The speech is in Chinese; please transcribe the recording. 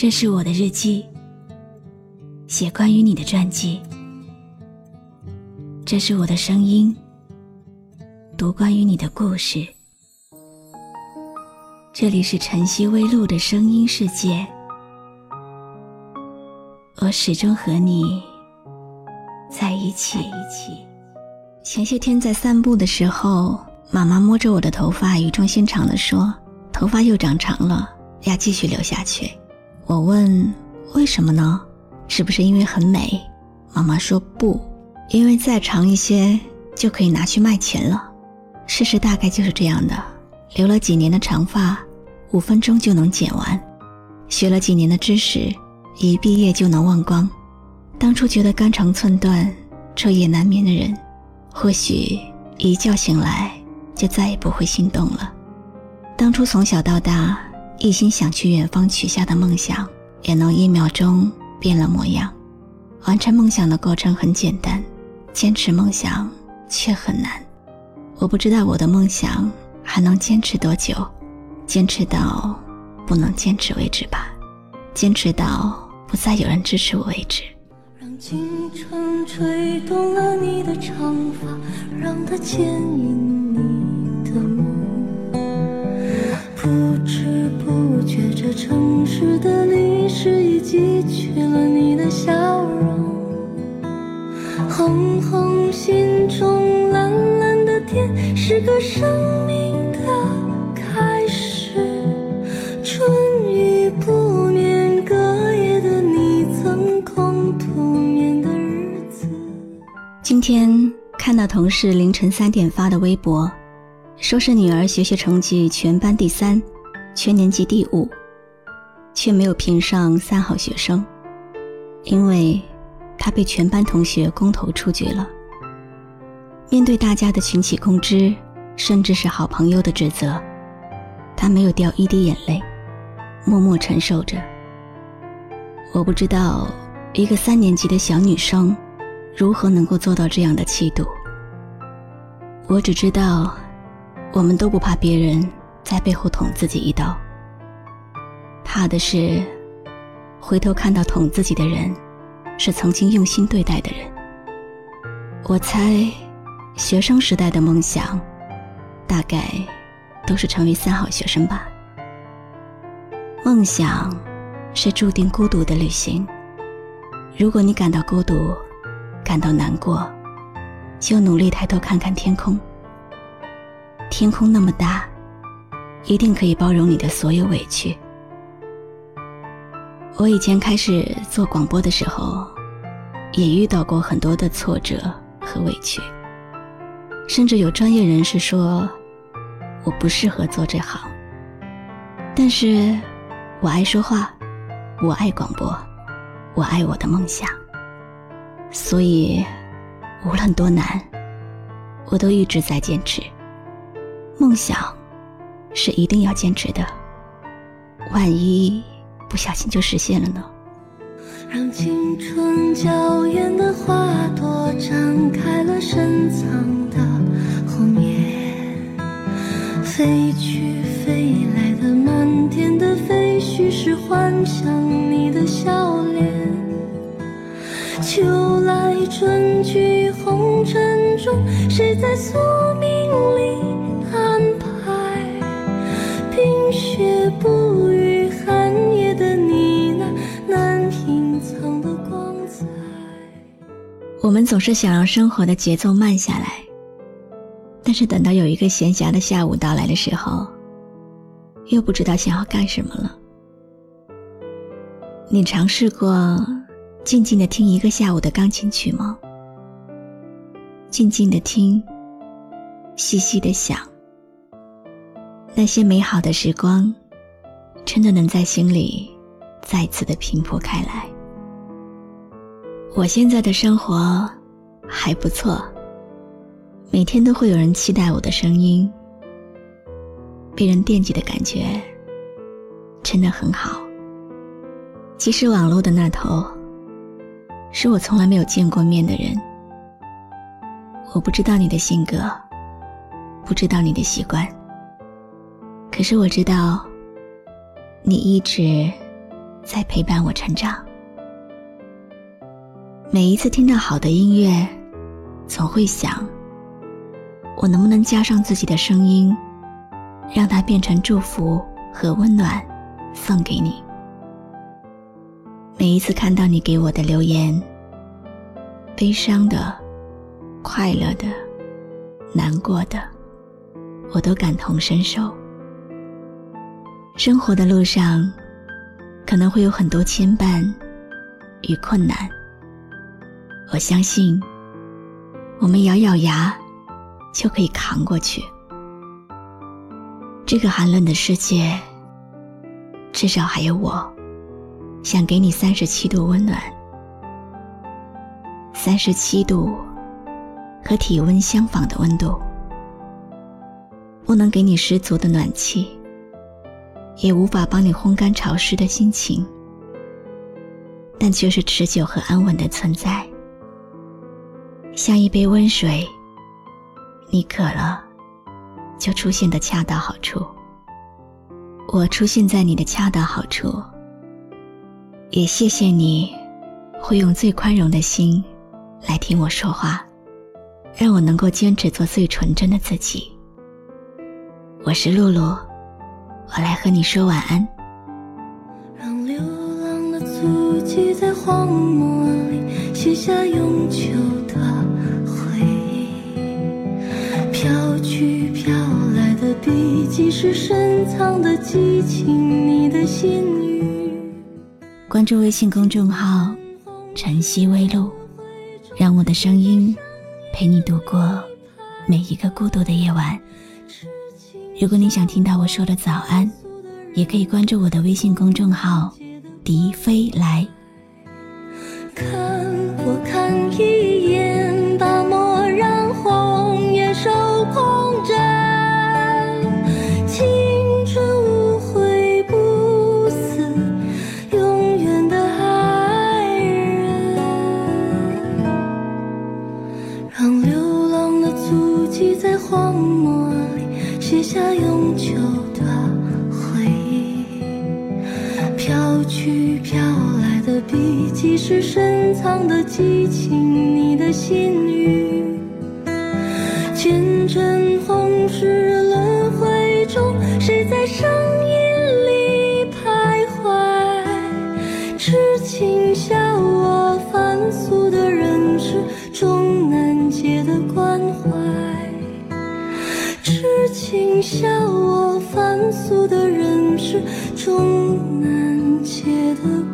这是我的日记，写关于你的传记。这是我的声音，读关于你的故事。这里是晨曦微露的声音世界，我始终和你在一起。前些天在散步的时候，妈妈摸着我的头发，语重心长地说：“头发又长长了，要继续留下去。”我问：“为什么呢？是不是因为很美？”妈妈说：“不。”因为再长一些就可以拿去卖钱了，事实大概就是这样的。留了几年的长发，五分钟就能剪完；学了几年的知识，一毕业就能忘光。当初觉得肝肠寸断、彻夜难眠的人，或许一觉醒来就再也不会心动了。当初从小到大一心想去远方取下的梦想，也能一秒钟变了模样。完成梦想的过程很简单。坚持梦想却很难，我不知道我的梦想还能坚持多久，坚持到不能坚持为止吧，坚持到不再有人支持我为止。让青春吹动了你的长发，让它牵引不知不觉，这城市的历史已记取了你的笑容。红红心中蓝蓝的天，是个生命的开始。春雨不眠，隔夜的你曾空独眠的日子。今天看到同事凌晨三点发的微博，说是女儿学习成绩全班第三，全年级第五，却没有评上三好学生，因为。她被全班同学公投出局了。面对大家的群起攻之，甚至是好朋友的指责，他没有掉一滴眼泪，默默承受着。我不知道一个三年级的小女生如何能够做到这样的气度。我只知道，我们都不怕别人在背后捅自己一刀，怕的是回头看到捅自己的人。是曾经用心对待的人。我猜，学生时代的梦想，大概都是成为三好学生吧。梦想是注定孤独的旅行。如果你感到孤独，感到难过，就努力抬头看看天空。天空那么大，一定可以包容你的所有委屈。我以前开始做广播的时候，也遇到过很多的挫折和委屈，甚至有专业人士说我不适合做这行。但是，我爱说话，我爱广播，我爱我的梦想，所以无论多难，我都一直在坚持。梦想是一定要坚持的，万一……不小心就实现了呢。让青春娇艳的花朵展开了深藏的红颜，飞去飞来的满天的飞絮是幻想你的笑脸。秋来春去红尘中，谁在宿命里安排？冰雪不语。寒夜的你那难隐藏的光彩我们总是想让生活的节奏慢下来，但是等到有一个闲暇的下午到来的时候，又不知道想要干什么了。你尝试过静静的听一个下午的钢琴曲吗？静静的听，细细的想，那些美好的时光，真的能在心里再次的平铺开来。我现在的生活还不错，每天都会有人期待我的声音，被人惦记的感觉真的很好。其实网络的那头是我从来没有见过面的人，我不知道你的性格，不知道你的习惯，可是我知道你一直在陪伴我成长。每一次听到好的音乐，总会想，我能不能加上自己的声音，让它变成祝福和温暖，送给你。每一次看到你给我的留言，悲伤的、快乐的、难过的，我都感同身受。生活的路上，可能会有很多牵绊与困难。我相信，我们咬咬牙就可以扛过去。这个寒冷的世界，至少还有我，想给你三十七度温暖。三十七度，和体温相仿的温度，不能给你十足的暖气，也无法帮你烘干潮湿的心情，但却是持久和安稳的存在。像一杯温水，你渴了，就出现的恰到好处。我出现在你的恰到好处，也谢谢你，会用最宽容的心来听我说话，让我能够坚持做最纯真的自己。我是露露，我来和你说晚安。让流浪的足迹在荒漠里写下永久的。笔迹是深藏的激情，你的心语。关注微信公众号“晨曦微露”，让我的声音陪你度过每一个孤独的夜晚。如果你想听到我说的早安，也可以关注我的微信公众号“笛飞来”。看我看一眼，下永久的回忆，飘去飘来的笔迹是深藏的激情，你的心语，俗的人是，终难解的。